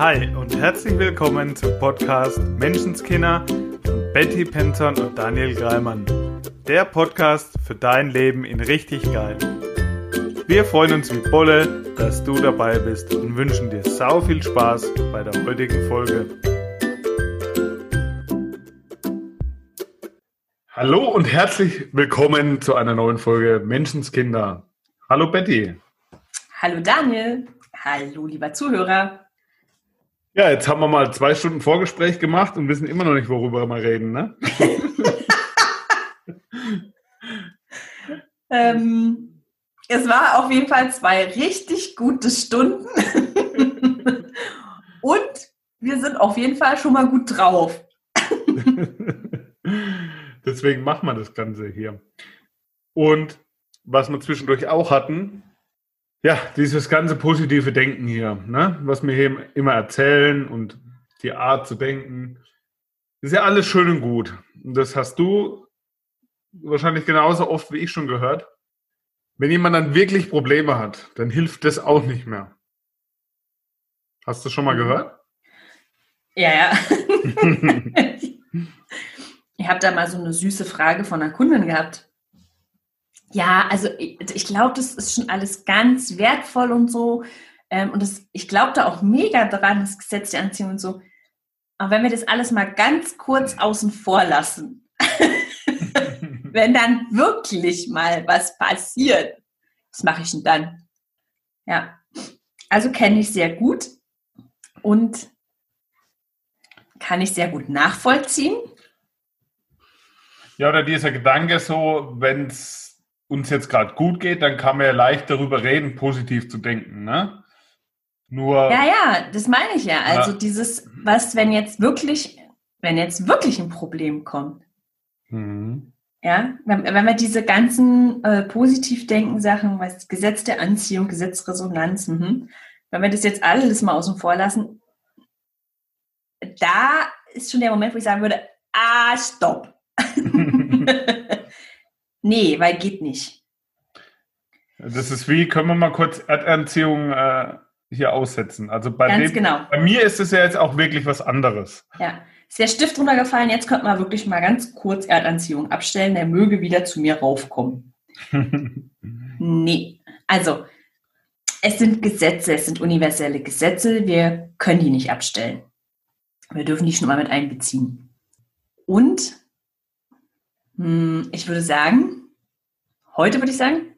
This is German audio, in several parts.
Hi und herzlich willkommen zum Podcast Menschenskinder von Betty Penton und Daniel Greimann. Der Podcast für dein Leben in richtig geil. Wir freuen uns wie Bolle, dass du dabei bist und wünschen dir sau viel Spaß bei der heutigen Folge. Hallo und herzlich willkommen zu einer neuen Folge Menschenskinder. Hallo Betty. Hallo Daniel. Hallo lieber Zuhörer. Ja, jetzt haben wir mal zwei Stunden Vorgespräch gemacht und wissen immer noch nicht, worüber wir reden, ne? ähm, es war auf jeden Fall zwei richtig gute Stunden. und wir sind auf jeden Fall schon mal gut drauf. Deswegen machen wir das Ganze hier. Und was wir zwischendurch auch hatten, ja, dieses ganze positive Denken hier, ne? was wir hier immer erzählen und die Art zu denken, ist ja alles schön und gut. Und das hast du wahrscheinlich genauso oft wie ich schon gehört. Wenn jemand dann wirklich Probleme hat, dann hilft das auch nicht mehr. Hast du schon mal mhm. gehört? Ja, ja. ich habe da mal so eine süße Frage von einer Kundin gehabt. Ja, also ich, ich glaube, das ist schon alles ganz wertvoll und so. Ähm, und das, ich glaube da auch mega dran, das Gesetz der Anziehung und so. Aber wenn wir das alles mal ganz kurz außen vor lassen, wenn dann wirklich mal was passiert, was mache ich denn dann? Ja, also kenne ich sehr gut und kann ich sehr gut nachvollziehen. Ja, oder dieser Gedanke so, wenn es uns jetzt gerade gut geht, dann kann man ja leicht darüber reden, positiv zu denken. Ne? Nur. Ja, ja, das meine ich ja. Also ja. dieses, was, wenn jetzt wirklich, wenn jetzt wirklich ein Problem kommt. Mhm. Ja, wenn, wenn wir diese ganzen äh, Positivdenken-Sachen, was Gesetz der Anziehung, Gesetzresonanz, mh, wenn wir das jetzt alles mal außen vor lassen, da ist schon der Moment, wo ich sagen würde, ah, stopp. Nee, weil geht nicht. Das ist wie, können wir mal kurz Erdanziehung äh, hier aussetzen. Also bei, Ganz dem, genau. bei mir ist es ja jetzt auch wirklich was anderes. Ja, ist der Stift runtergefallen, jetzt könnte man wirklich mal ganz kurz Erdanziehung abstellen, der möge wieder zu mir raufkommen. nee, also es sind Gesetze, es sind universelle Gesetze, wir können die nicht abstellen. Wir dürfen die schon mal mit einbeziehen. Und ich würde sagen, heute würde ich sagen,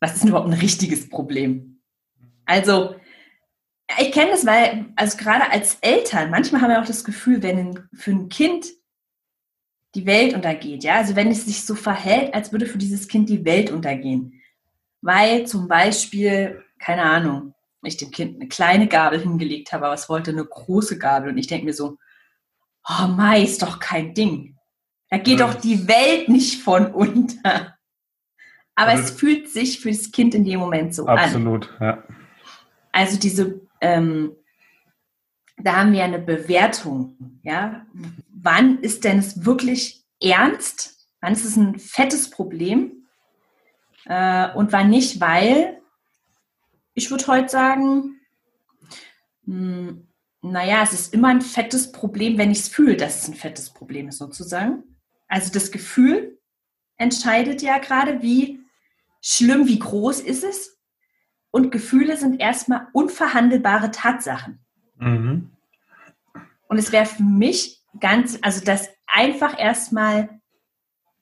was ist denn überhaupt ein richtiges Problem? Also, ich kenne das, weil, also gerade als Eltern, manchmal haben wir auch das Gefühl, wenn für ein Kind die Welt untergeht, ja, also wenn es sich so verhält, als würde für dieses Kind die Welt untergehen. Weil zum Beispiel, keine Ahnung, ich dem Kind eine kleine Gabel hingelegt habe, aber es wollte eine große Gabel und ich denke mir so, oh Mai, ist doch kein Ding. Da geht doch die Welt nicht von unter. Aber also, es fühlt sich für das Kind in dem Moment so absolut, an. Absolut, ja. Also diese, ähm, da haben wir eine Bewertung, ja. Wann ist denn es wirklich ernst? Wann ist es ein fettes Problem? Äh, und wann nicht, weil ich würde heute sagen, mh, hm, naja, es ist immer ein fettes Problem, wenn ich es fühle, dass es ein fettes Problem ist, sozusagen. Also das Gefühl entscheidet ja gerade, wie schlimm, wie groß ist es. Und Gefühle sind erstmal unverhandelbare Tatsachen. Mhm. Und es wäre für mich ganz, also das einfach erstmal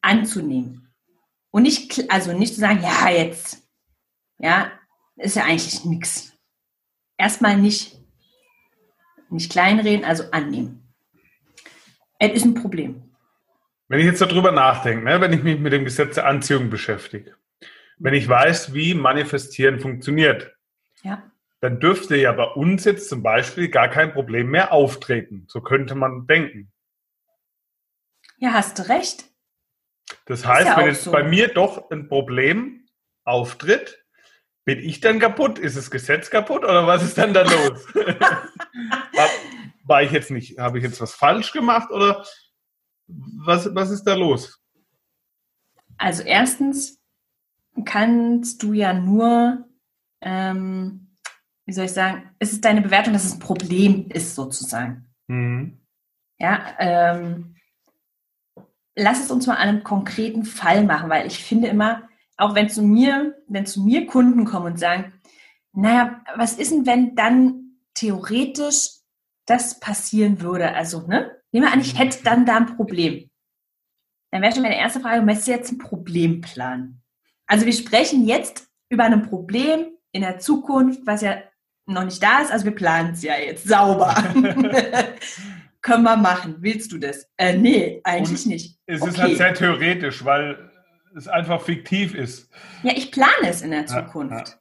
anzunehmen. Und nicht, also nicht zu sagen, ja, jetzt, ja, ist ja eigentlich nichts. Erstmal nicht, nicht kleinreden, also annehmen. Es ist ein Problem. Wenn ich jetzt darüber nachdenke, ne, wenn ich mich mit dem Gesetz der Anziehung beschäftige, wenn ich weiß, wie Manifestieren funktioniert, ja. dann dürfte ja bei uns jetzt zum Beispiel gar kein Problem mehr auftreten. So könnte man denken. Ja, hast du recht. Das heißt, ja wenn jetzt so. bei mir doch ein Problem auftritt, bin ich dann kaputt? Ist das Gesetz kaputt oder was ist dann da los? war, war ich jetzt nicht, habe ich jetzt was falsch gemacht oder was, was ist da los? Also erstens kannst du ja nur, ähm, wie soll ich sagen, es ist deine Bewertung, dass es ein Problem ist, sozusagen. Mhm. Ja, ähm, lass es uns mal an einem konkreten Fall machen, weil ich finde immer, auch wenn zu mir, wenn zu mir Kunden kommen und sagen, naja, was ist denn, wenn dann theoretisch das passieren würde? Also, ne? Nehmen wir an, ich hätte dann da ein Problem. Dann wäre schon meine erste Frage, möchtest du jetzt einen Problemplan? Also wir sprechen jetzt über ein Problem in der Zukunft, was ja noch nicht da ist. Also wir planen es ja jetzt sauber. Können wir machen. Willst du das? Äh, nee, eigentlich Und nicht. Es okay. ist halt sehr theoretisch, weil es einfach fiktiv ist. Ja, ich plane es in der Zukunft. Ja, ja.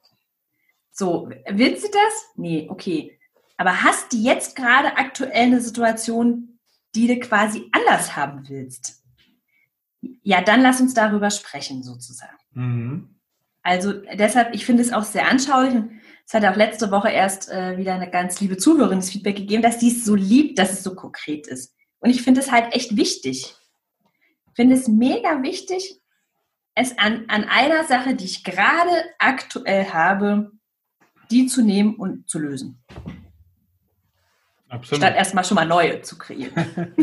So, willst du das? Nee, okay. Aber hast du jetzt gerade aktuell eine Situation, die du quasi anders haben willst? Ja, dann lass uns darüber sprechen, sozusagen. Mhm. Also deshalb, ich finde es auch sehr anschaulich. Es hat auch letzte Woche erst äh, wieder eine ganz liebe Zuhörerin das Feedback gegeben, dass sie es so liebt, dass es so konkret ist. Und ich finde es halt echt wichtig. Ich finde es mega wichtig, es an, an einer Sache, die ich gerade aktuell habe, die zu nehmen und zu lösen. Absolut. Statt erstmal schon mal neue zu kreieren.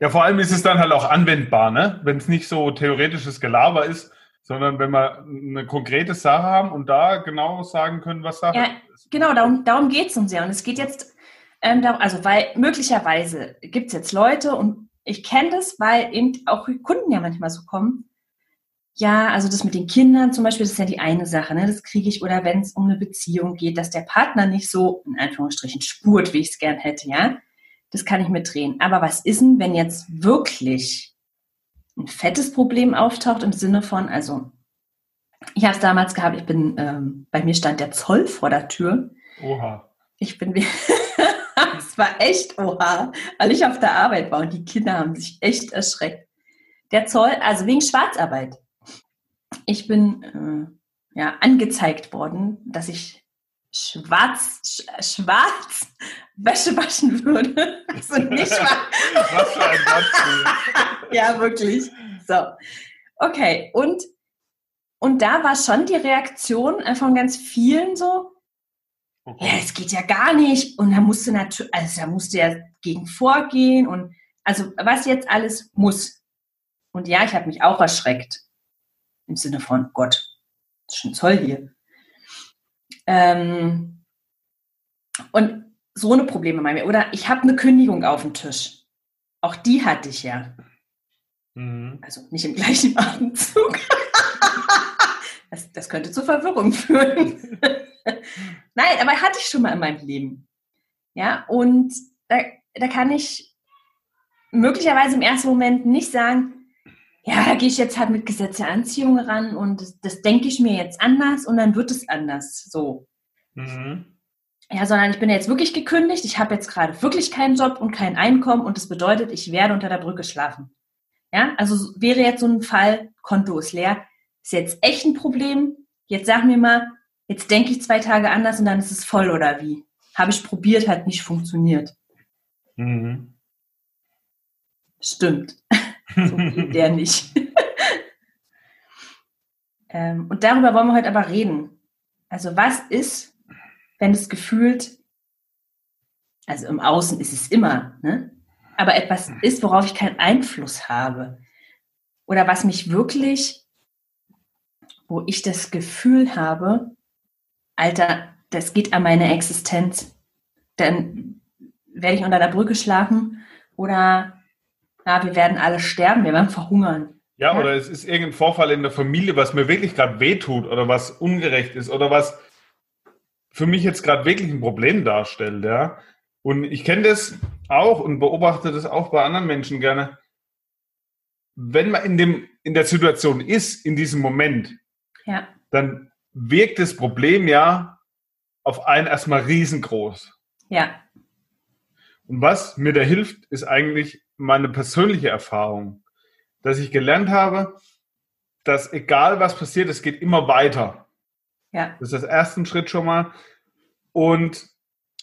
ja, vor allem ist es dann halt auch anwendbar, ne? Wenn es nicht so theoretisches Gelaber ist, sondern wenn wir eine konkrete Sache haben und da genau sagen können, was Sache ja, ist. Genau, darum, darum geht es uns ja. Und es geht jetzt, ähm, darum, also weil möglicherweise gibt es jetzt Leute und ich kenne das, weil eben auch Kunden ja manchmal so kommen, ja, also das mit den Kindern zum Beispiel, das ist ja die eine Sache, ne? das kriege ich, oder wenn es um eine Beziehung geht, dass der Partner nicht so, in Anführungsstrichen, spurt, wie ich es gern hätte, ja, das kann ich mitdrehen. Aber was ist denn, wenn jetzt wirklich ein fettes Problem auftaucht im Sinne von, also ich habe es damals gehabt, ich bin, ähm, bei mir stand der Zoll vor der Tür. Oha. Ich bin, es war echt oha, weil ich auf der Arbeit war und die Kinder haben sich echt erschreckt. Der Zoll, also wegen Schwarzarbeit ich bin äh, ja angezeigt worden, dass ich schwarz, sch schwarz Wäsche waschen würde. Also nicht Was für ein ja, wirklich. So. Okay, und, und da war schon die Reaktion von ganz vielen so, okay. ja, es geht ja gar nicht. Und da musste natürlich, also da musste er gegen vorgehen und also was jetzt alles muss. Und ja, ich habe mich auch erschreckt im Sinne von Gott, das ist schon Zoll hier. Ähm, und so eine Probleme bei mir. Oder ich habe eine Kündigung auf dem Tisch. Auch die hatte ich ja. Mhm. Also nicht im gleichen Atemzug. das, das könnte zur Verwirrung führen. Nein, aber hatte ich schon mal in meinem Leben. Ja, und da, da kann ich möglicherweise im ersten Moment nicht sagen, ja, da gehe ich jetzt halt mit Gesetz der Anziehung ran und das, das denke ich mir jetzt anders und dann wird es anders. So. Mhm. Ja, sondern ich bin jetzt wirklich gekündigt, ich habe jetzt gerade wirklich keinen Job und kein Einkommen und das bedeutet, ich werde unter der Brücke schlafen. Ja, also wäre jetzt so ein Fall, Konto ist leer, ist jetzt echt ein Problem. Jetzt sag mir mal, jetzt denke ich zwei Tage anders und dann ist es voll oder wie? Habe ich probiert, hat nicht funktioniert. Mhm. Stimmt. So geht der nicht. ähm, und darüber wollen wir heute aber reden. Also was ist, wenn es gefühlt, also im Außen ist es immer, ne? aber etwas ist, worauf ich keinen Einfluss habe. Oder was mich wirklich, wo ich das Gefühl habe, Alter, das geht an meine Existenz. Dann werde ich unter der Brücke schlafen oder ja, wir werden alle sterben, wir werden verhungern. Ja, ja. oder es ist irgendein Vorfall in der Familie, was mir wirklich gerade wehtut oder was ungerecht ist oder was für mich jetzt gerade wirklich ein Problem darstellt, ja. Und ich kenne das auch und beobachte das auch bei anderen Menschen gerne. Wenn man in, dem, in der Situation ist, in diesem Moment, ja. dann wirkt das Problem ja auf einen erstmal riesengroß. Ja. Und was mir da hilft, ist eigentlich meine persönliche Erfahrung, dass ich gelernt habe, dass egal was passiert, es geht immer weiter. Ja. Das ist das erste Schritt schon mal. Und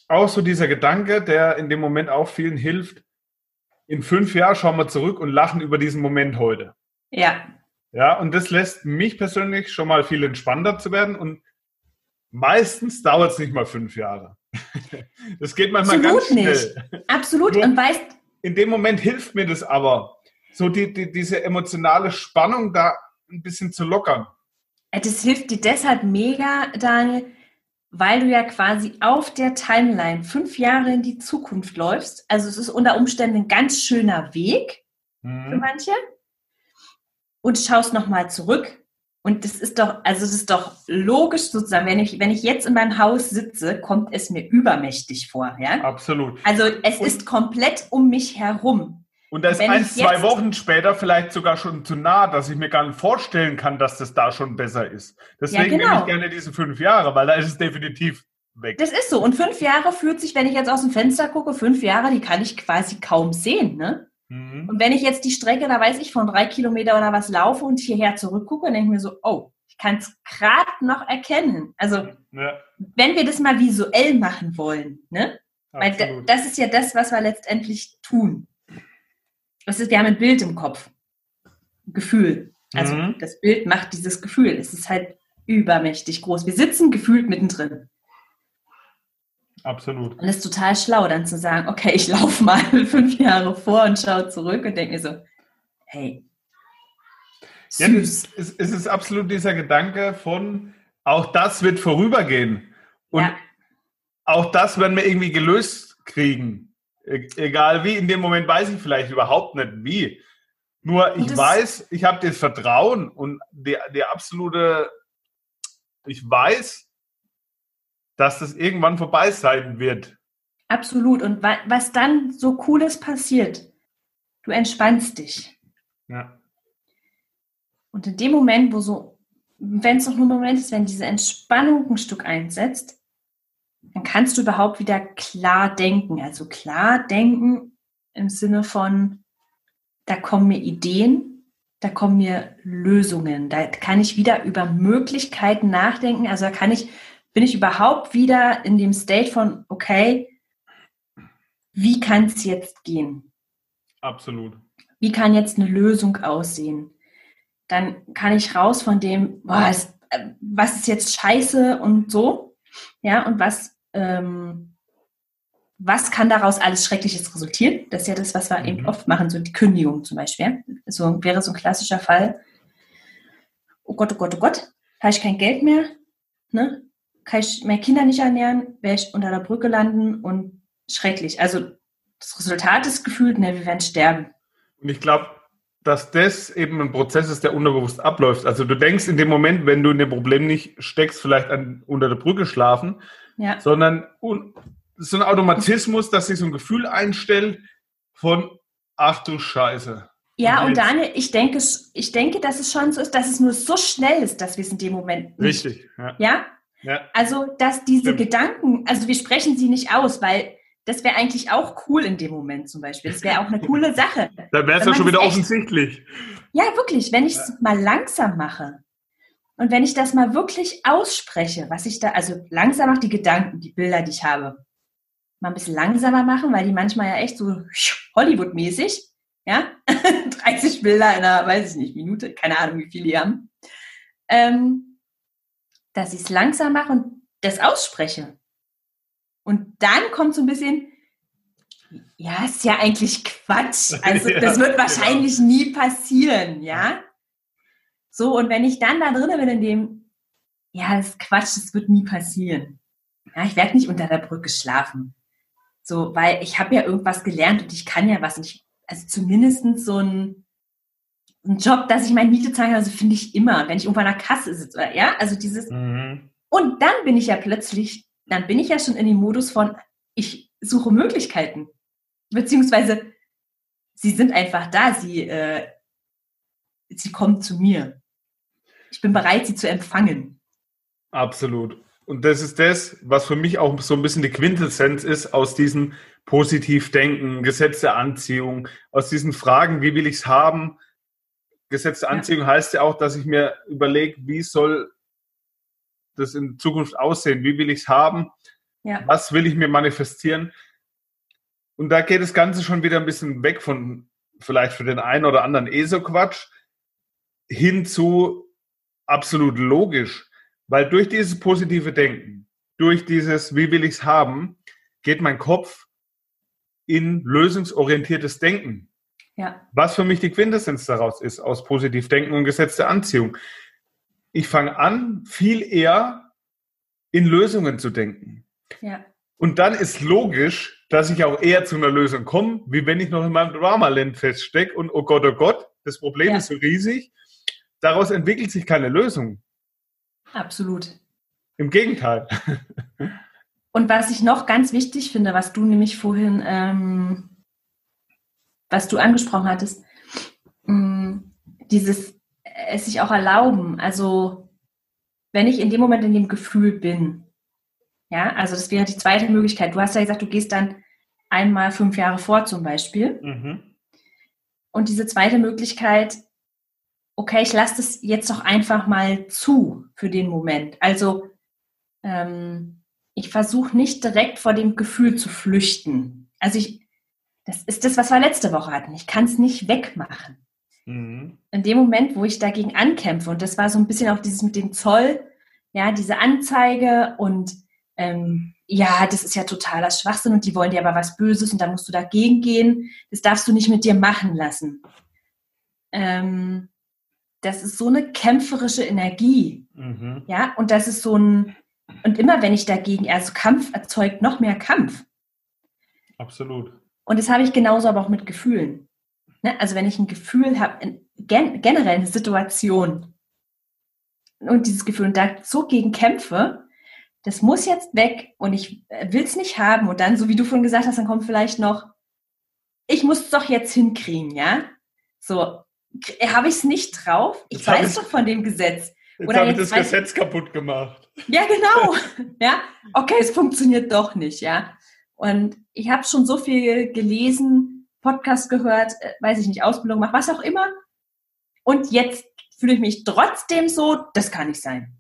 auch so dieser Gedanke, der in dem Moment auch vielen hilft, in fünf Jahren schauen wir zurück und lachen über diesen Moment heute. Ja. Ja, und das lässt mich persönlich schon mal viel entspannter zu werden und meistens dauert es nicht mal fünf Jahre. Das geht manchmal Absolut ganz schnell. Nicht. Absolut. Und weißt, in dem Moment hilft mir das aber, so die, die, diese emotionale Spannung da ein bisschen zu lockern. Das hilft dir deshalb mega, Daniel, weil du ja quasi auf der Timeline fünf Jahre in die Zukunft läufst. Also es ist unter Umständen ein ganz schöner Weg mhm. für manche. Und schaust nochmal zurück. Und das ist doch, also es ist doch logisch sozusagen, wenn ich, wenn ich jetzt in meinem Haus sitze, kommt es mir übermächtig vor. Ja? Absolut. Also es Und ist komplett um mich herum. Und da ist ein, zwei Wochen später vielleicht sogar schon zu nah, dass ich mir gar nicht vorstellen kann, dass das da schon besser ist. Deswegen ja, genau. nehme ich gerne diese fünf Jahre, weil da ist es definitiv weg. Das ist so. Und fünf Jahre fühlt sich, wenn ich jetzt aus dem Fenster gucke, fünf Jahre, die kann ich quasi kaum sehen. Ne? Mhm. Und wenn ich jetzt die Strecke, da weiß ich, von drei Kilometer oder was laufe und hierher zurückgucke, denke ich mir so, oh, ich kann es gerade noch erkennen. Also, ja. wenn wir das mal visuell machen wollen, ne? Weil das ist ja das, was wir letztendlich tun. Das ist, wir haben ein Bild im Kopf. Ein Gefühl. Also mhm. das Bild macht dieses Gefühl. Es ist halt übermächtig groß. Wir sitzen gefühlt mittendrin. Absolut. Und es ist total schlau, dann zu sagen, okay, ich laufe mal fünf Jahre vor und schaue zurück und denke mir so, hey, süß. Ja, es, es, ist absolut dieser Gedanke von, auch das wird vorübergehen. Und ja. auch das werden wir irgendwie gelöst kriegen. E-, egal wie, in dem Moment weiß ich vielleicht überhaupt nicht wie. Nur ich weiß, ich habe das Vertrauen und die, die absolute, ich weiß, dass das irgendwann vorbei sein wird. Absolut. Und was dann so Cooles passiert, du entspannst dich. Ja. Und in dem Moment, wo so, wenn es noch nur ein Moment ist, wenn diese Entspannung ein Stück einsetzt, dann kannst du überhaupt wieder klar denken. Also klar denken im Sinne von, da kommen mir Ideen, da kommen mir Lösungen, da kann ich wieder über Möglichkeiten nachdenken. Also da kann ich, bin ich überhaupt wieder in dem State von, okay, wie kann es jetzt gehen? Absolut. Wie kann jetzt eine Lösung aussehen? Dann kann ich raus von dem, boah, es, äh, was ist jetzt scheiße und so, ja, und was ähm, was kann daraus alles Schreckliches resultieren? Das ist ja das, was wir mhm. eben oft machen, so die Kündigung zum Beispiel. So wäre so ein klassischer Fall. Oh Gott, oh Gott, oh Gott, habe ich kein Geld mehr, ne? Kann ich meine Kinder nicht ernähren, werde ich unter der Brücke landen und schrecklich. Also das Resultat ist gefühlt, ne, wir werden sterben. Und ich glaube, dass das eben ein Prozess ist, der unterbewusst abläuft. Also du denkst in dem Moment, wenn du in dem Problem nicht steckst, vielleicht an, unter der Brücke schlafen, ja. sondern un, so ein Automatismus, dass sich so ein Gefühl einstellt von, ach du Scheiße. Ja, und, und Daniel, ich denke, ich denke, dass es schon so ist, dass es nur so schnell ist, dass wir es in dem Moment nicht. Richtig, ja. ja? Ja. Also, dass diese Stimmt. Gedanken, also wir sprechen sie nicht aus, weil das wäre eigentlich auch cool in dem Moment zum Beispiel. Das wäre auch eine coole Sache. Dann wäre es ja schon wieder echt, offensichtlich. Ja, wirklich, wenn ich es ja. mal langsam mache. Und wenn ich das mal wirklich ausspreche, was ich da, also langsam auch die Gedanken, die Bilder, die ich habe, mal ein bisschen langsamer machen, weil die manchmal ja echt so Hollywood-mäßig, ja, 30 Bilder in einer, weiß ich nicht, Minute, keine Ahnung, wie viele die haben, ähm, dass ich es langsam mache und das ausspreche. Und dann kommt so ein bisschen, ja, ist ja eigentlich Quatsch. Also ja, das wird genau. wahrscheinlich genau. nie passieren, ja. So, und wenn ich dann da drin bin in dem, ja, das ist Quatsch, das wird nie passieren. Ja, ich werde nicht unter der Brücke schlafen. So, weil ich habe ja irgendwas gelernt und ich kann ja was. nicht. also zumindest so ein, ein Job, dass ich meine Miete zahle, also finde ich immer, wenn ich irgendwo an der Kasse sitze, ja, also dieses. Mhm. Und dann bin ich ja plötzlich, dann bin ich ja schon in dem Modus von, ich suche Möglichkeiten. Beziehungsweise, sie sind einfach da, sie, äh, sie kommen zu mir ich bin bereit, sie zu empfangen. Absolut. Und das ist das, was für mich auch so ein bisschen die Quintessenz ist aus diesem Positivdenken, Gesetz der Anziehung, aus diesen Fragen, wie will ich es haben? Gesetz Anziehung ja. heißt ja auch, dass ich mir überlege, wie soll das in Zukunft aussehen? Wie will ich es haben? Ja. Was will ich mir manifestieren? Und da geht das Ganze schon wieder ein bisschen weg von vielleicht für den einen oder anderen ESO-Quatsch hin zu, absolut logisch. absolut logisch. Weil durch dieses positive Denken, durch dieses, wie will ich es haben, geht mein Kopf in lösungsorientiertes Denken. Ja. Was für mich die Quintessenz daraus ist, aus positiv Denken und gesetzte Anziehung. Ich fange an, viel eher in Lösungen zu denken. Ja. Und dann ist logisch, dass ich auch eher zu einer Lösung komme, wie wenn ich noch in meinem Drama-Land feststecke und oh Gott, oh Gott, das Problem Ja. ist so riesig. Daraus entwickelt sich keine Lösung. Absolut. Im Gegenteil. Und was ich noch ganz wichtig finde, was du nämlich vorhin, ähm, was du angesprochen hattest, mh, dieses äh, es sich auch erlauben. Also wenn ich in dem Moment in dem Gefühl bin, ja, also das wäre die zweite Möglichkeit. Du hast ja gesagt, du gehst dann einmal fünf Jahre vor zum Beispiel. Mhm. Und diese zweite Möglichkeit, okay, ich lasse das jetzt doch einfach mal zu für den Moment. Also ähm, ich versuche nicht direkt vor dem Gefühl zu flüchten. Also ich, das ist das, was wir letzte Woche hatten. Ich kann es nicht wegmachen. Mhm. In dem Moment, wo ich dagegen ankämpfe, und das war so ein bisschen auch dieses mit dem Zoll, ja, diese Anzeige und ähm, ja, das ist ja totaler Schwachsinn und die wollen dir aber was Böses und da musst du dagegen gehen. Das darfst du nicht mit dir machen lassen. Ähm, das ist so eine kämpferische Energie. Mhm. Ja, und das ist so ein, und immer wenn ich dagegen, also Kampf erzeugt noch mehr Kampf. Absolut. Und das habe ich genauso aber auch mit Gefühlen. Ne? Also wenn ich ein Gefühl habe, gen generell eine Situation und dieses Gefühl und da so gegen kämpfe, das muss jetzt weg und ich will es nicht haben. Und dann, so wie du vorhin gesagt hast, dann kommt vielleicht noch, ich muss es doch jetzt hinkriegen, ja? So, habe ich es nicht drauf? Ich Jetzt weiß ich- doch von dem Gesetz. Jetzt Oder habe ich das Gesetz kaputt gemacht. Ja, genau. ja, okay, es funktioniert doch nicht, ja. Und ich habe schon so viel gelesen, Podcast gehört, äh, weiß ich nicht, Ausbildung gemacht, was auch immer. Und jetzt fühle ich mich trotzdem so, das kann nicht sein.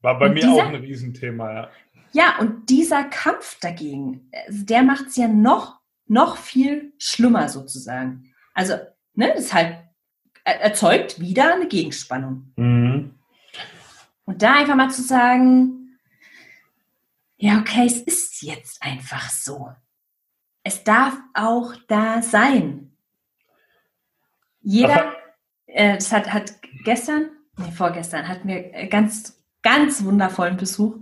War bei Und mir dieser- auch ein Riesenthema, ja. Ja, und dieser Kampf dagegen, also der macht es ja noch, noch viel schlimmer sozusagen. Also, ne, das halt, er- erzeugt wieder eine Gegenspannung. Mhm. Und da einfach mal zu sagen, ja, okay, es ist jetzt einfach so. Es darf auch da sein. Jeder, äh, das hat, hat gestern, nee, vorgestern, hatten wir äh, ganz, ganz wundervollen Besuch.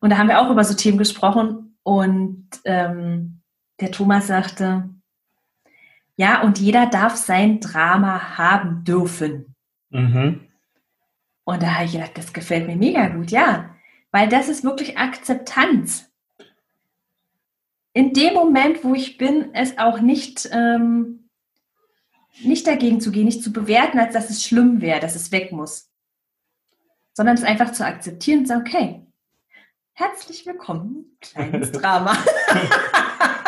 Und da haben wir auch über so Themen gesprochen. Und ähm, der Thomas sagte, ja, und jeder darf sein Drama haben dürfen. Mhm. Und da habe ich gedacht, das gefällt mir mega gut, ja. Weil das ist wirklich Akzeptanz. In dem Moment, wo ich bin, es auch nicht, ähm, nicht dagegen zu gehen, nicht zu bewerten, als dass es schlimm wäre, dass es weg muss. Sondern es einfach zu akzeptieren und zu sagen, okay, herzlich willkommen, kleines Drama.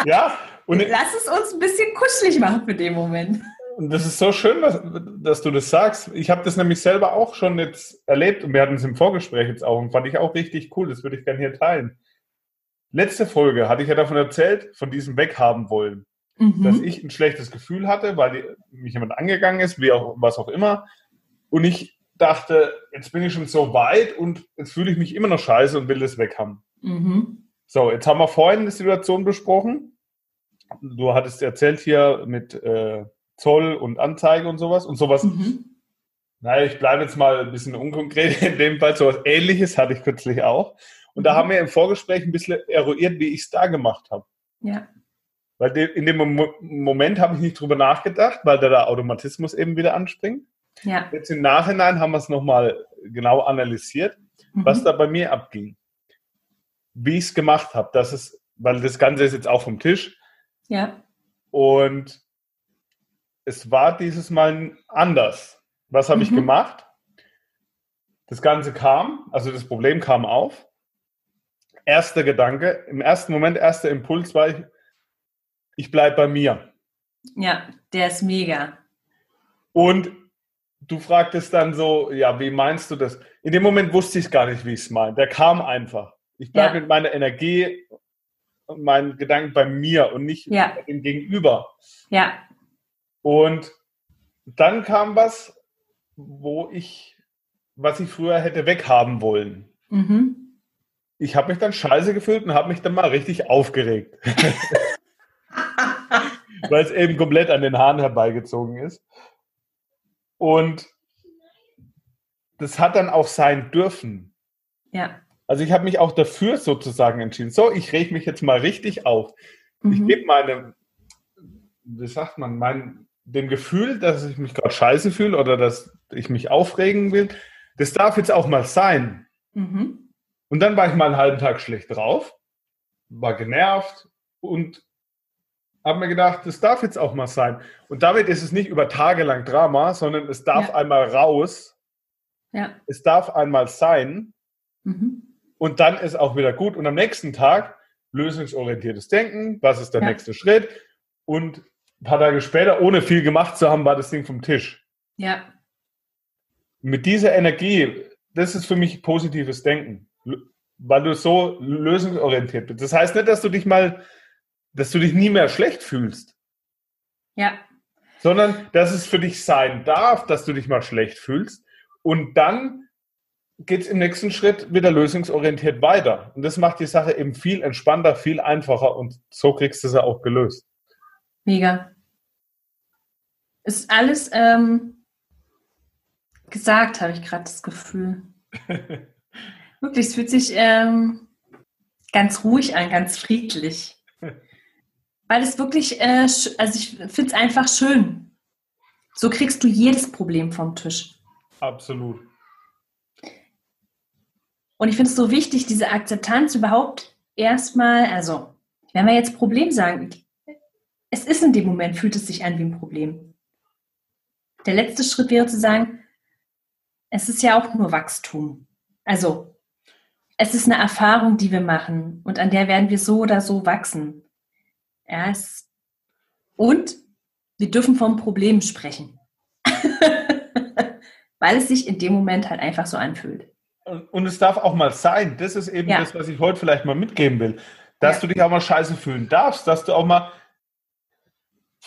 Ja, und, Lass es uns ein bisschen kuschelig machen für den Moment. Und das ist so schön, was, dass du das sagst. Ich habe das nämlich selber auch schon jetzt erlebt und wir hatten es im Vorgespräch jetzt auch und fand ich auch richtig cool. Das würde ich gerne hier teilen. Letzte Folge hatte ich ja davon erzählt, von diesem Weghaben wollen. dass Mhm. ich ein schlechtes Gefühl hatte, weil die, mich jemand angegangen ist, wie auch was auch immer. Und ich dachte, jetzt bin ich schon so weit und jetzt fühle ich mich immer noch scheiße und will das weghaben. Mhm. So, jetzt haben wir vorhin eine Situation besprochen. Du hattest erzählt hier mit äh, Zoll und Anzeige und sowas und sowas. Mhm. Naja, ich bleibe jetzt mal ein bisschen unkonkret. In dem Fall sowas ähnliches hatte ich kürzlich auch. Und da Mhm. haben wir im Vorgespräch ein bisschen eruiert, wie ich es da gemacht habe. Ja. Weil in dem Mo Moment habe ich nicht drüber nachgedacht, weil da der Automatismus eben wieder anspringt. Ja. Jetzt im Nachhinein haben wir es nochmal genau analysiert, was Mhm. da bei mir abging. Wie ich es gemacht habe. Das ist, weil das Ganze ist jetzt auch vom Tisch. Ja. Und es war dieses Mal anders. Was habe ich Mhm. gemacht? Das Ganze kam, also das Problem kam auf. Erster Gedanke, im ersten Moment, erster Impuls war ich, ich bleibe bei mir. Ja, der ist mega. Und du fragtest dann so, ja, wie meinst du das? In dem Moment wusste ich gar nicht, wie ich es meine. Der kam einfach. Ich bleibe Ja. mit meiner Energie und meinen Gedanken bei mir und nicht Ja. dem Gegenüber. Ja. Und dann kam was, wo ich was ich früher hätte weghaben wollen. Mhm. Ich habe mich dann scheiße gefühlt und habe mich dann mal richtig aufgeregt. Weil es eben komplett an den Haaren herbeigezogen ist. Und das hat dann auch sein dürfen. Ja. Also ich habe mich auch dafür sozusagen entschieden. So, ich reg mich jetzt mal richtig auf. Mhm. Ich gebe meine, wie sagt man, mein, dem Gefühl, dass ich mich gerade scheiße fühle oder dass ich mich aufregen will, das darf jetzt auch mal sein. Mhm. Und dann war ich mal einen halben Tag schlecht drauf, war genervt und habe mir gedacht, das darf jetzt auch mal sein. Und damit ist es nicht über Tage lang Drama, sondern es darf ja. einmal raus. Ja. Es darf einmal sein. Mhm. Und dann ist auch wieder gut. Und am nächsten Tag lösungsorientiertes Denken. Was ist der ja. nächste Schritt? Und ein paar Tage später, ohne viel gemacht zu haben, war das Ding vom Tisch. Ja. Mit dieser Energie, das ist für mich positives Denken, weil du so lösungsorientiert bist. Das heißt nicht, dass du dich mal, dass du dich nie mehr schlecht fühlst. Ja. Sondern, dass es für dich sein darf, dass du dich mal schlecht fühlst. Und dann geht es im nächsten Schritt wieder lösungsorientiert weiter. Und das macht die Sache eben viel entspannter, viel einfacher und so kriegst du sie auch gelöst. Mega. Ist alles ähm, gesagt, habe ich gerade das Gefühl. Wirklich, es fühlt sich ähm, ganz ruhig an, ganz friedlich. Weil es wirklich, äh, also ich finde es einfach schön. So kriegst du jedes Problem vom Tisch. Absolut. Und ich finde es so wichtig, diese Akzeptanz überhaupt erstmal, also wenn wir jetzt Problem sagen, es ist in dem Moment, fühlt es sich an wie ein Problem. Der letzte Schritt wäre zu sagen, es ist ja auch nur Wachstum. Also, es ist eine Erfahrung, die wir machen und an der werden wir so oder so wachsen. Ja, es, und wir dürfen vom Problem sprechen. Weil es sich in dem Moment halt einfach so anfühlt. Und es darf auch mal sein. Das ist eben ja. das, was ich heute vielleicht mal mitgeben will. Dass ja. du dich auch mal scheiße fühlen darfst, dass du auch mal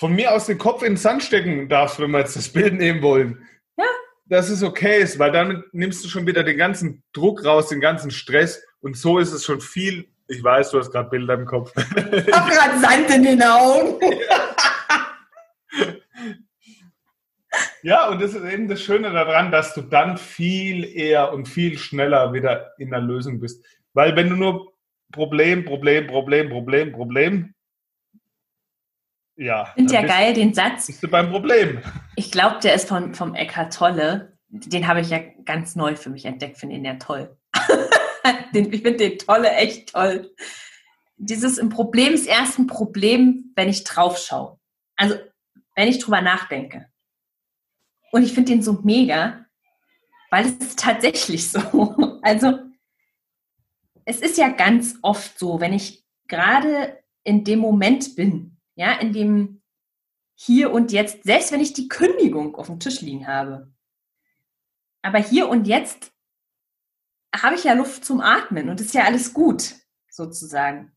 von mir aus den Kopf in den Sand stecken darfst, wenn wir jetzt das Bild nehmen wollen. Ja. Dass es okay ist, weil damit nimmst du schon wieder den ganzen Druck raus, den ganzen Stress und so ist es schon viel. Ich weiß, du hast gerade Bilder im Kopf. Ich hab gerade Sand in den Augen. Ja, und das ist eben das Schöne daran, dass du dann viel eher und viel schneller wieder in der Lösung bist. Weil wenn du nur Problem, Problem, Problem, Problem, Problem, ja. Finde ja geil, den Satz. Bist du beim Problem. Ich glaube, der ist von, vom Eckhart Tolle. Den habe ich ja ganz neu für mich entdeckt, finde ihn ja toll. den, ich finde den Tolle echt toll. Dieses im Problem ist erst ein Problem, wenn ich drauf schaue. Also, wenn ich drüber nachdenke. Und ich finde den so mega, weil es ist tatsächlich so. Also, es ist ja ganz oft so, wenn ich gerade in dem Moment bin, ja, in dem Hier und Jetzt, selbst wenn ich die Kündigung auf dem Tisch liegen habe. Aber hier und jetzt habe ich ja Luft zum Atmen und ist ja alles gut, sozusagen.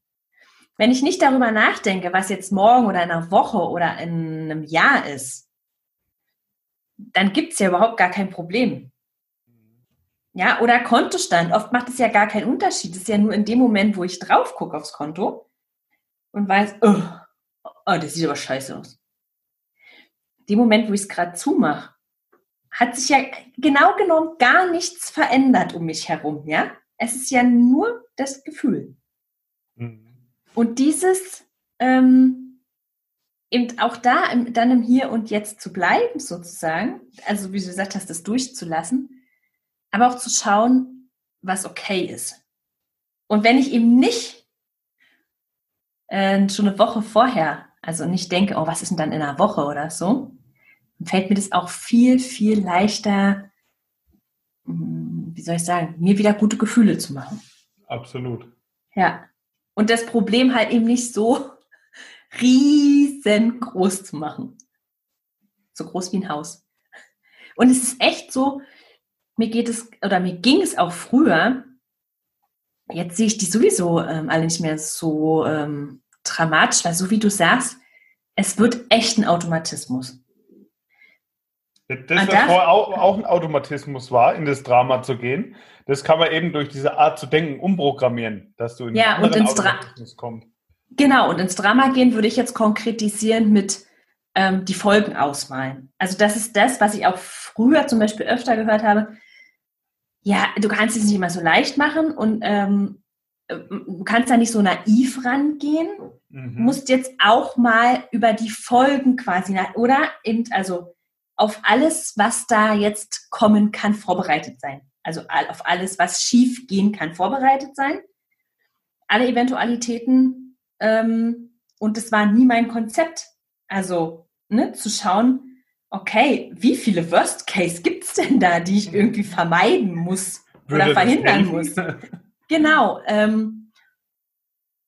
Wenn ich nicht darüber nachdenke, was jetzt morgen oder in einer Woche oder in einem Jahr ist, dann gibt es ja überhaupt gar kein Problem. Ja, oder Kontostand. Oft macht es ja gar keinen Unterschied. Es ist ja nur in dem Moment, wo ich drauf gucke aufs Konto und weiß, oh, oh das sieht aber scheiße aus. Dem Moment, wo ich es gerade zumache, hat sich ja genau genommen gar nichts verändert um mich herum. Ja, es ist ja nur das Gefühl. Mhm. Und dieses ähm, eben auch da im, dann im Hier und Jetzt zu bleiben, sozusagen. Also, wie du gesagt hast, das durchzulassen. Aber auch zu schauen, was okay ist. Und wenn ich eben nicht äh, schon eine Woche vorher, also nicht denke, oh, was ist denn dann in einer Woche oder so, dann fällt mir das auch viel, viel leichter, hm, wie soll ich sagen, mir wieder gute Gefühle zu machen. Absolut. Ja. Und das Problem halt eben nicht so riesengroß zu machen. So groß wie ein Haus. Und es ist echt so, mir geht es, oder mir ging es auch früher, jetzt sehe ich die sowieso ähm, alle nicht mehr so ähm, dramatisch, weil so wie du sagst, es wird echt ein Automatismus. Das, was vorher auch, auch, ein Automatismus war, in das Drama zu gehen, das kann man eben durch diese Art zu denken umprogrammieren, dass du in ja, und ins Automatismus kommst. Genau, und ins Drama gehen würde ich jetzt konkretisieren mit ähm, die Folgen ausmalen. Also das ist das, was ich auch früher zum Beispiel öfter gehört habe. Ja, du kannst es nicht immer so leicht machen und ähm, du kannst da nicht so naiv rangehen. Mhm. Musst jetzt auch mal über die Folgen quasi, oder eben, also auf alles, was da jetzt kommen kann, vorbereitet sein. Also auf alles, was schief gehen kann, vorbereitet sein. Alle Eventualitäten. Ähm, und das war nie mein Konzept. Also ne, zu schauen, okay, wie viele Worst Case gibt es denn da, die ich irgendwie vermeiden muss Würde oder verhindern muss? genau. Ähm,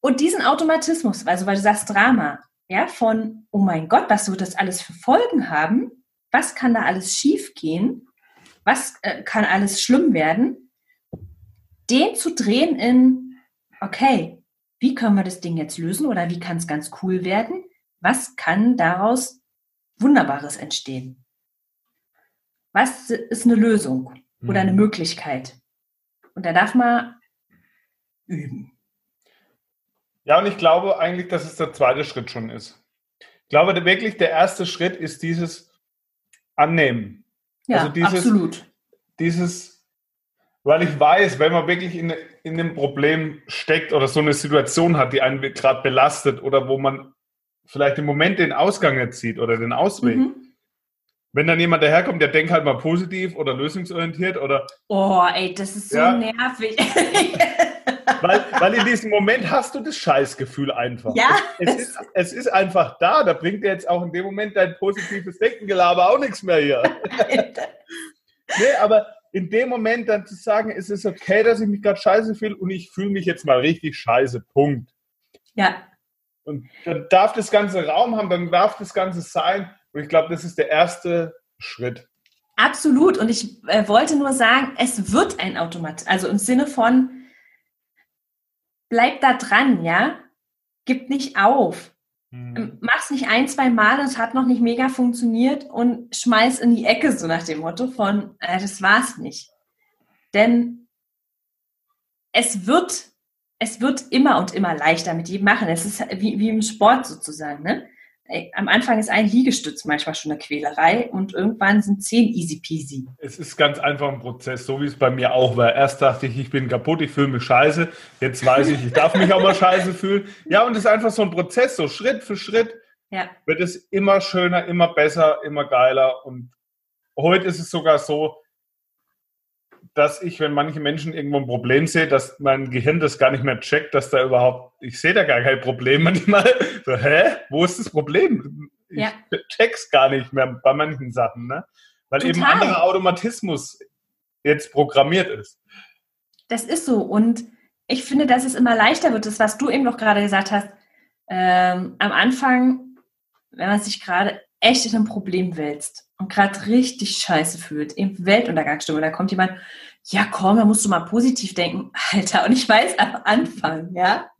und diesen Automatismus, also weil du sagst Drama, ja, von, oh mein Gott, was wird das alles für Folgen haben? Was kann da alles schiefgehen? Was äh, kann alles schlimm werden? Den zu drehen in, okay, wie können wir das Ding jetzt lösen oder wie kann es ganz cool werden? Was kann daraus Wunderbares entstehen? Was ist eine Lösung oder eine mhm. Möglichkeit? Und da darf man üben. Ja, und ich glaube eigentlich, dass es der zweite Schritt schon ist. Ich glaube wirklich, der erste Schritt ist dieses Annehmen. Ja, also dieses, absolut. Dieses, weil ich weiß, wenn man wirklich in, in einem Problem steckt oder so eine Situation hat, die einen gerade belastet oder wo man vielleicht im Moment den Ausgang nicht sieht oder den Ausweg. Mhm. Wenn dann jemand daherkommt, der denkt halt mal positiv oder lösungsorientiert oder. Oh, ey, das ist so ja, nervig. weil, weil in diesem Moment hast du das Scheißgefühl einfach. Ja. Es, es, ist, es ist einfach da. Da bringt dir jetzt auch in dem Moment dein positives Denkengelaber auch nichts mehr hier. nee, aber in dem Moment dann zu sagen, es ist okay, dass ich mich gerade scheiße fühle und ich fühle mich jetzt mal richtig scheiße. Punkt. Ja. Und dann darf das Ganze Raum haben, dann darf das Ganze sein. Und ich glaube, das ist der erste Schritt. Absolut. Und ich äh, wollte nur sagen, es wird ein Automat. Also im Sinne von, bleib da dran, ja? Gib nicht auf. Hm. Mach's nicht ein, zwei Mal, es hat noch nicht mega funktioniert und schmeiß in die Ecke, so nach dem Motto von, äh, das war's nicht. Denn es wird es wird immer und immer leichter mit jedem machen. Es ist wie, wie im Sport sozusagen. Ne? Am Anfang ist ein Liegestütz manchmal schon eine Quälerei und irgendwann sind zehn easy peasy. Es ist ganz einfach ein Prozess, so wie es bei mir auch war. Erst dachte ich, ich bin kaputt, ich fühle mich scheiße. Jetzt weiß ich, ich darf mich auch mal scheiße fühlen. Ja, und es ist einfach so ein Prozess, so Schritt für Schritt ja. wird es immer schöner, immer besser, immer geiler. Und heute ist es sogar so, dass ich, wenn manche Menschen irgendwo ein Problem sehe, dass mein Gehirn das gar nicht mehr checkt, dass da überhaupt, ich sehe da gar kein Problem manchmal. So, hä? Wo ist das Problem? Ich ja. check's gar nicht mehr bei manchen Sachen, ne? Weil Total. eben anderer Automatismus jetzt programmiert ist. Das ist so. Und ich finde, dass es immer leichter wird, das, was du eben noch gerade gesagt hast. Ähm, am Anfang, wenn man sich gerade echt in einem Problem wälzt, und gerade richtig scheiße fühlt, im Weltuntergangsstimmung, da kommt jemand, ja komm, da musst du mal positiv denken, Alter, und ich weiß am Anfang, ja,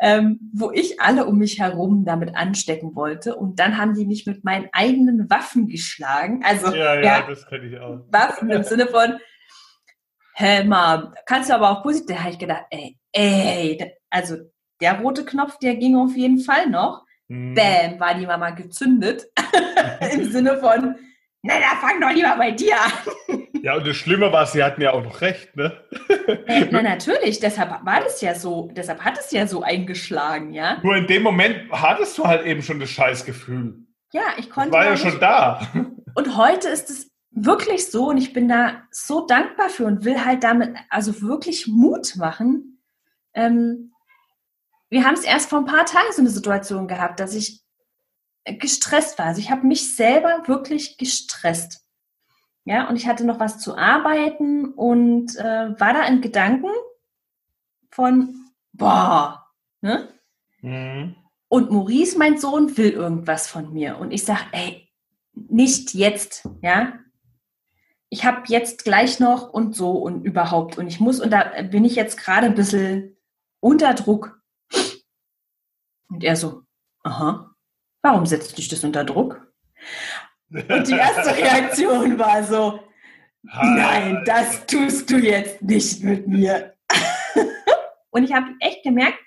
ähm, wo ich alle um mich herum damit anstecken wollte und dann haben die mich mit meinen eigenen Waffen geschlagen, also ja, ja, ja das kenne ich auch. Waffen im Sinne von, hä, Mom, kannst du aber auch positiv, da habe ich gedacht, ey, ey, also der rote Knopf, der ging auf jeden Fall noch, hm. Bäm, war die Mama gezündet. Im Sinne von, na, da fang doch lieber bei dir an. Ja, und das Schlimme war, sie hatten ja auch noch recht, ne? Na, natürlich, deshalb war das ja so, deshalb hat es ja so eingeschlagen, ja. Nur in dem Moment hattest du halt eben schon das Scheißgefühl. Ja, ich konnte. Das war ja schon da. Und heute ist es wirklich so und ich bin da so dankbar für und will halt damit also wirklich Mut machen, ähm, wir haben es erst vor ein paar Tagen so eine Situation gehabt, dass ich gestresst war. Also ich habe mich selber wirklich gestresst. Ja, und ich hatte noch was zu arbeiten und äh, war da in Gedanken von, boah, ne? Mhm. Und Maurice, mein Sohn, will irgendwas von mir. Und ich sage, ey, nicht jetzt, ja? Ich habe jetzt gleich noch und so und überhaupt. Und ich muss, und da bin ich jetzt gerade ein bisschen unter Druck. Und er so, aha, warum setzt dich das unter Druck? Und die erste Reaktion war so, nein, das tust du jetzt nicht mit mir. Und ich habe echt gemerkt,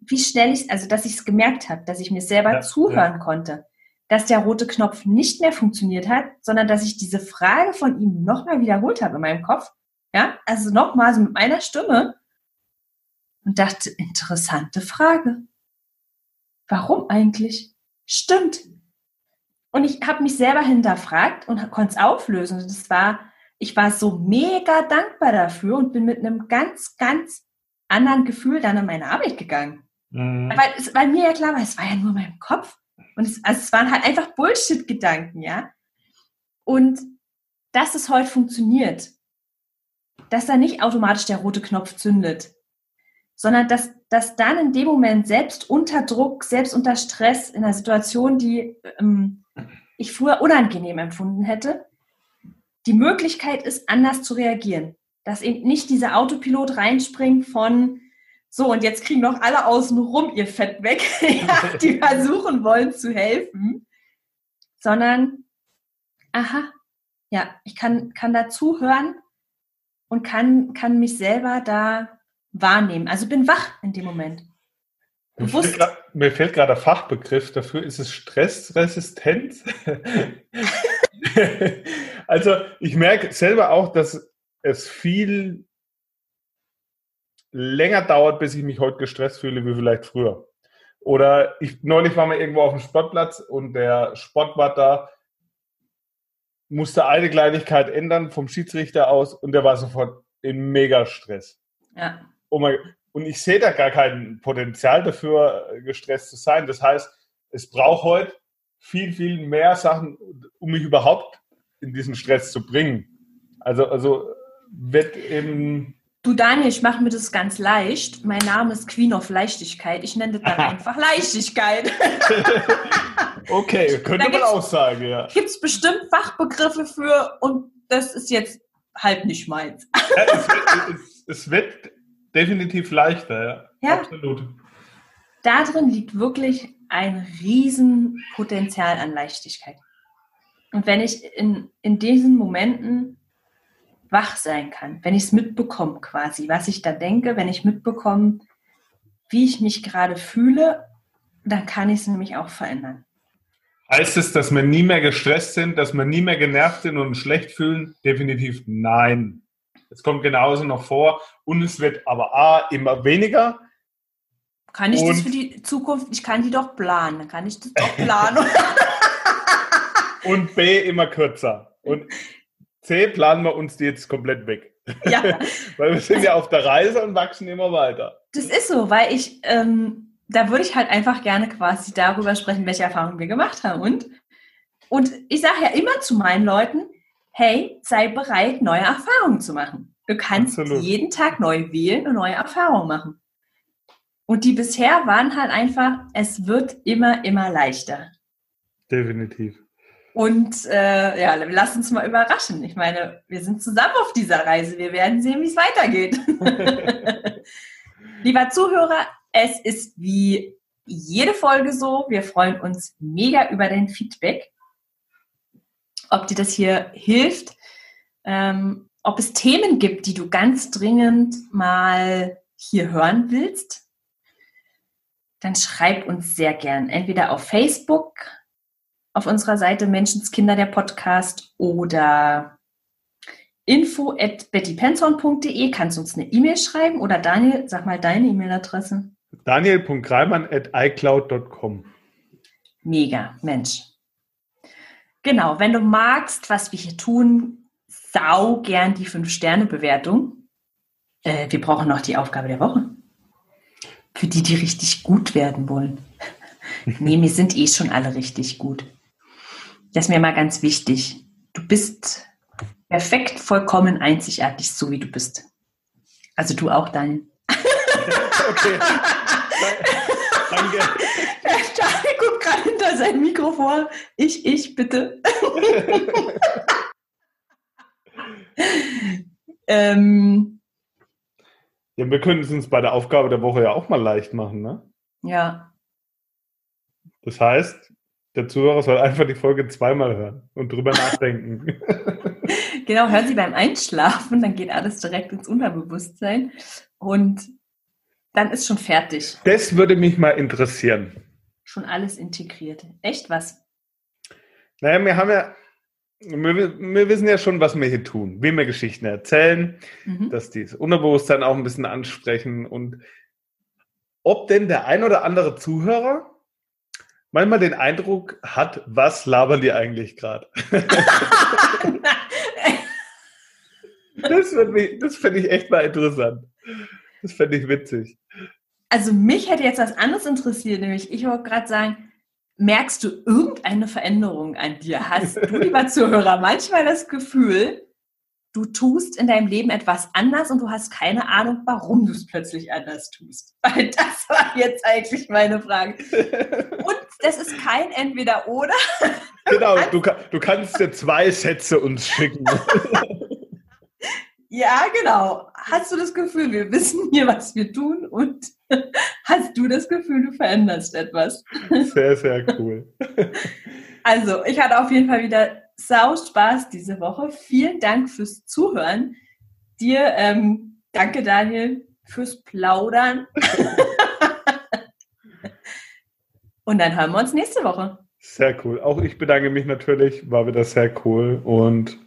wie schnell ich, also dass ich es gemerkt habe, dass ich mir selber ja, zuhören ja. konnte, dass der rote Knopf nicht mehr funktioniert hat, sondern dass ich diese Frage von ihm nochmal wiederholt habe in meinem Kopf. Ja, also nochmal so mit meiner Stimme und dachte, interessante Frage. Warum eigentlich? Stimmt. Und ich habe mich selber hinterfragt und konnte es auflösen. Und das war, ich war so mega dankbar dafür und bin mit einem ganz, ganz anderen Gefühl dann in meine Arbeit gegangen. Mhm. Weil, es, weil mir ja klar war, es war ja nur mein Kopf. Und es, also es waren halt einfach Bullshit-Gedanken, ja. Und dass es heute funktioniert, dass da nicht automatisch der rote Knopf zündet, sondern dass, dass dann in dem Moment selbst unter Druck, selbst unter Stress, in einer Situation, die ähm, ich früher unangenehm empfunden hätte, die Möglichkeit ist, anders zu reagieren. Dass eben nicht dieser Autopilot reinspringt von, so, und jetzt kriegen noch alle außen rum ihr Fett weg, die versuchen wollen zu helfen, sondern, aha, ja, ich kann, kann da zuhören und kann, kann mich selber da wahrnehmen. Also bin wach in dem Moment. Bewusst. Mir fällt gerade der Fachbegriff dafür, ist es Stressresistenz? also ich merke selber auch, dass es viel länger dauert, bis ich mich heute gestresst fühle, wie vielleicht früher. Oder ich, neulich waren wir irgendwo auf dem Sportplatz und der Sportwart musste eine Kleinigkeit ändern vom Schiedsrichter aus und der war sofort in Mega-Stress. Ja. Oh mein, und ich sehe da gar kein Potenzial dafür, gestresst zu sein. Das heißt, es braucht heute viel, viel mehr Sachen, um mich überhaupt in diesen Stress zu bringen. Also, also wird eben Du Daniel, ich mache mir das ganz leicht. Mein Name ist Queen of Leichtigkeit. Ich nenne das dann einfach Leichtigkeit. okay, könnte man auch sagen, ja. Gibt es bestimmt Fachbegriffe für und das ist jetzt halt nicht meins. ja, es, es, es, wird definitiv leichter, ja. ja. Absolut. Darin liegt wirklich ein Riesenpotenzial an Leichtigkeit. Und wenn ich in, in diesen Momenten wach sein kann, wenn ich es mitbekomme quasi, was ich da denke, wenn ich mitbekomme, wie ich mich gerade fühle, dann kann ich es nämlich auch verändern. Heißt es, dass wir nie mehr gestresst sind, dass wir nie mehr genervt sind und schlecht fühlen? Definitiv nein. Es kommt genauso noch vor und es wird aber A immer weniger. Kann ich das für die Zukunft, ich kann die doch planen, kann ich das doch planen. und B immer kürzer. Und C planen wir uns die jetzt komplett weg. Ja. weil wir sind ja auf der Reise und wachsen immer weiter. Das ist so, weil ich, ähm, da würde ich halt einfach gerne quasi darüber sprechen, welche Erfahrungen wir gemacht haben. Und, und ich sage ja immer zu meinen Leuten, hey, sei bereit, neue Erfahrungen zu machen. Du kannst Absolut. jeden Tag neu wählen und neue Erfahrungen machen. Und die bisher waren halt einfach, es wird immer, immer leichter. Definitiv. Und äh, ja, lass uns mal überraschen. Ich meine, wir sind zusammen auf dieser Reise. Wir werden sehen, wie es weitergeht. Lieber Zuhörer, es ist wie jede Folge so. Wir freuen uns mega über dein Feedback. Ob dir das hier hilft, ähm, ob es Themen gibt, die du ganz dringend mal hier hören willst, dann schreib uns sehr gern. Entweder auf Facebook auf unserer Seite Menschenskinder der Podcast oder info at bettypenson.de kannst du uns eine E-Mail schreiben oder Daniel, sag mal deine E-Mail-Adresse. Daniel.greimann at iCloud.com. Mega, Mensch. Genau, wenn du magst, was wir hier tun, sau gern die 5-Sterne-Bewertung. Äh, wir brauchen noch die Aufgabe der Woche. Für die, die richtig gut werden wollen. nee, wir sind eh schon alle richtig gut. Das ist mir mal ganz wichtig. Du bist perfekt, vollkommen einzigartig, so wie du bist. Also du auch, Daniel. okay. Danke. Gerade hinter sein Mikrofon. Ich, ich, bitte. ähm, ja, wir können es uns bei der Aufgabe der Woche ja auch mal leicht machen, ne? Ja. Das heißt, Der Zuhörer soll einfach die Folge zweimal hören und drüber nachdenken. genau, hören Sie beim Einschlafen, dann geht alles direkt ins Unterbewusstsein und dann ist schon fertig. Das würde mich mal interessieren. Schon alles integriert. Echt was? Naja, wir haben ja, wir, wir wissen ja schon, was wir hier tun, wie wir Geschichten erzählen, mhm. dass die das Unterbewusstsein auch ein bisschen ansprechen und ob denn der ein oder andere Zuhörer manchmal den Eindruck hat, was labern die eigentlich gerade? das das fände ich echt mal interessant. Das fände ich witzig. Also mich hätte jetzt was anderes interessiert, nämlich ich wollte gerade sagen, merkst du irgendeine Veränderung an dir? Hast du, lieber Zuhörer, manchmal das Gefühl, du tust in deinem Leben etwas anders und du hast keine Ahnung, warum du es plötzlich anders tust? Weil das war jetzt eigentlich meine Frage. Und das ist kein Entweder-Oder. Genau, du, du kannst dir zwei Sätze uns schicken. Ja, genau. Hast du das Gefühl, wir wissen hier, was wir tun und hast du das Gefühl, du veränderst etwas? Sehr, sehr cool. Also, ich hatte auf jeden Fall wieder sau Spaß diese Woche. Vielen Dank fürs Zuhören. Dir, ähm, danke Daniel, fürs Plaudern. und dann hören wir uns nächste Woche. Sehr cool. Auch ich bedanke mich natürlich. War wieder sehr cool und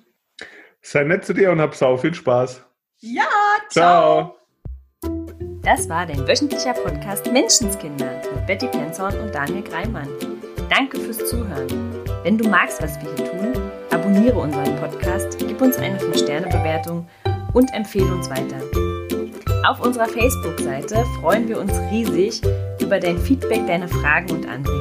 Sei nett zu dir und hab sau viel Spaß. Ja, ciao. ciao. Das war dein wöchentlicher Podcast Menschenskinder mit Betty Penzorn und Daniel Greimann. Danke fürs Zuhören. Wenn du magst, was wir hier tun, abonniere unseren Podcast, gib uns eine 5-Sterne-Bewertung und empfehle uns weiter. Auf unserer Facebook-Seite freuen wir uns riesig über dein Feedback, deine Fragen und Anregungen.